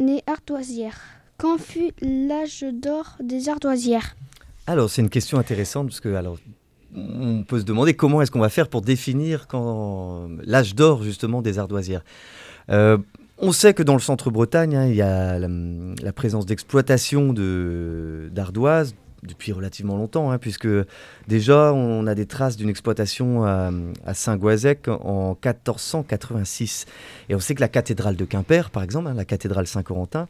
les ardoisières Quand fut l'âge d'or des ardoisières? Alors, c'est une question intéressante parce que alors, on peut se demander comment est-ce qu'on va faire pour définir quand l'âge d'or justement des ardoisières. Euh, on sait que dans le centre-Bretagne, hein, il y a la, présence d'exploitation d'ardoises depuis relativement longtemps, hein, puisque déjà on a des traces d'une exploitation à, Saint-Goisec en 1486. Et on sait que la cathédrale de Quimper, par exemple, hein, la cathédrale Saint-Corentin,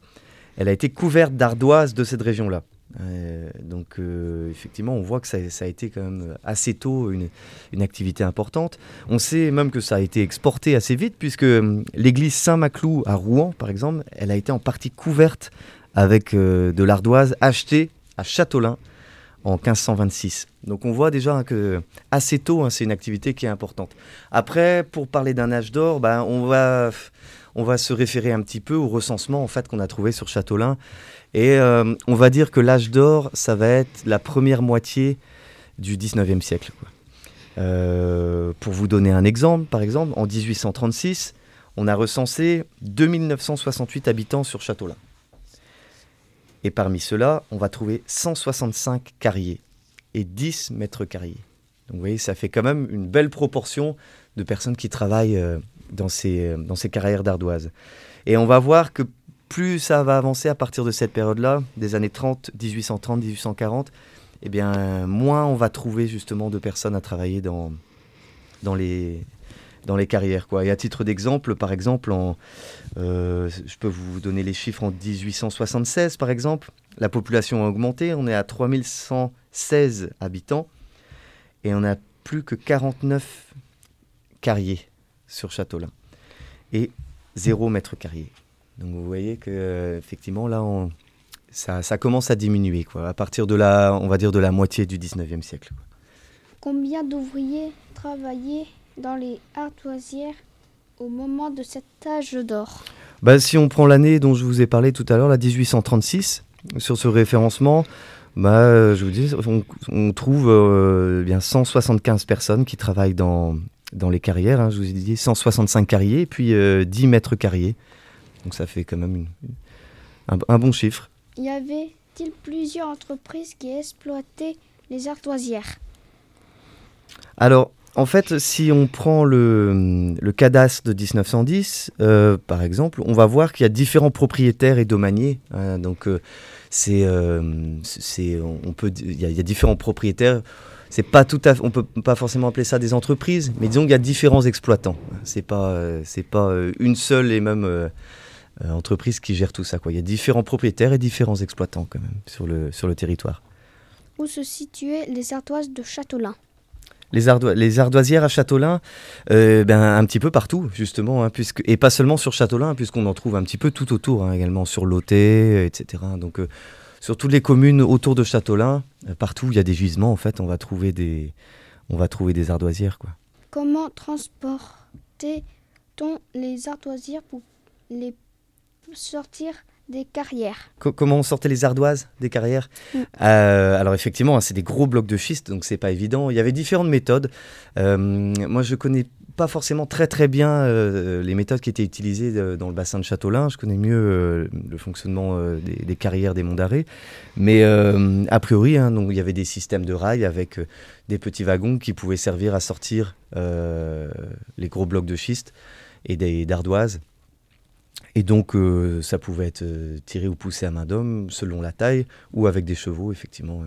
elle a été couverte d'ardoises de cette région-là. Euh, donc euh, effectivement, on voit que ça, a été quand même assez tôt une, activité importante. On sait même que ça a été exporté assez vite, puisque euh, l'église Saint-Maclou à Rouen, par exemple, elle a été en partie couverte avec de l'ardoise achetée à Châteaulin en 1526. Donc on voit déjà que assez tôt, hein, c'est une activité qui est importante. Après, pour parler d'un âge d'or, ben, on, va, on va se référer un petit peu au recensement en fait, qu'on a trouvé sur Châteaulin. Et euh, on va dire que l'âge d'or, ça va être la première moitié du 19e siècle. Euh, pour vous donner un exemple, par exemple, en 1836, on a recensé 2968 habitants sur Châteaulin. Et parmi ceux-là, on va trouver 165 carriers et 10 mètres carriers. Donc vous voyez, ça fait quand même une belle proportion de personnes qui travaillent euh, dans ces, dans ces carrières d'ardoise. Et on va voir que plus ça va avancer à partir de cette période-là, des années 30, 1830, 1840, eh bien, moins on va trouver justement de personnes à travailler dans, dans, les, dans les carrières. Quoi. Et à titre d'exemple, par exemple, euh, je peux vous donner les chiffres en 1876, par exemple, la population a augmenté, on est à 3116 habitants, et on n'a plus que 49 carriers sur Châteaulin, et 0 mètre carré. Donc vous voyez que effectivement là ça, commence à diminuer quoi, à partir de la on va dire de la moitié du 19e siècle. Combien d'ouvriers travaillaient dans les ardoisières au moment de cet âge d'or bah, Si on prend l'année dont je vous ai parlé tout à l'heure, la 1836, sur ce référencement, bah, je vous dis, on, trouve euh, bien 175 personnes qui travaillent dans, dans les carrières. Hein, je vous ai dit 165 carriers, puis 10 euh, mètres carriers. Donc ça fait quand même un, bon chiffre. Y avait-il plusieurs entreprises qui exploitaient les ardoisières? Alors, en fait, si on prend le, cadastre de 1910, euh, par exemple, on va voir qu'il y a différents propriétaires et domaniers. Hein. donc, euh, c'est, euh, c'est, on peut, il y, a différents propriétaires. C'est pas tout à, on peut pas forcément appeler ça des entreprises, mais disons qu'il y a différents exploitants. C'est pas, c'est pas une seule et même entreprise qui gère tout ça. Il y a différents propriétaires et différents exploitants quand même sur le, sur le territoire. Où se situaient les ardoises de Châteaulin? Les, les, ardoisières à Châteaulin, euh, ben, un petit peu partout, justement, hein, puisque, et pas seulement sur Châteaulin, puisqu'on en trouve un petit peu tout autour, hein, également sur Loté, etc. Donc, euh, sur toutes les communes autour de Châteaulin, partout où il y a des gisements, en fait, on va trouver des, on va trouver des ardoisières. Quoi. Comment transportait-on les ardoisières pour les sortir des carrières. comment on sortait les ardoises des carrières? Mm. euh, Alors effectivement, hein, c'est des gros blocs de schiste, donc c'est pas évident. Il y avait différentes méthodes. Euh, moi, je connais pas forcément très très bien euh, les méthodes qui étaient utilisées dans le bassin de Châteaulin. Je connais mieux le fonctionnement des, carrières des monts d'arrêt. Mais a priori, hein, donc, il y avait des systèmes de rails avec des petits wagons qui pouvaient servir à sortir les gros blocs de schiste et d'ardoises et donc, euh, ça pouvait être euh, tiré ou poussé à main d'homme, selon la taille, ou avec des chevaux, effectivement.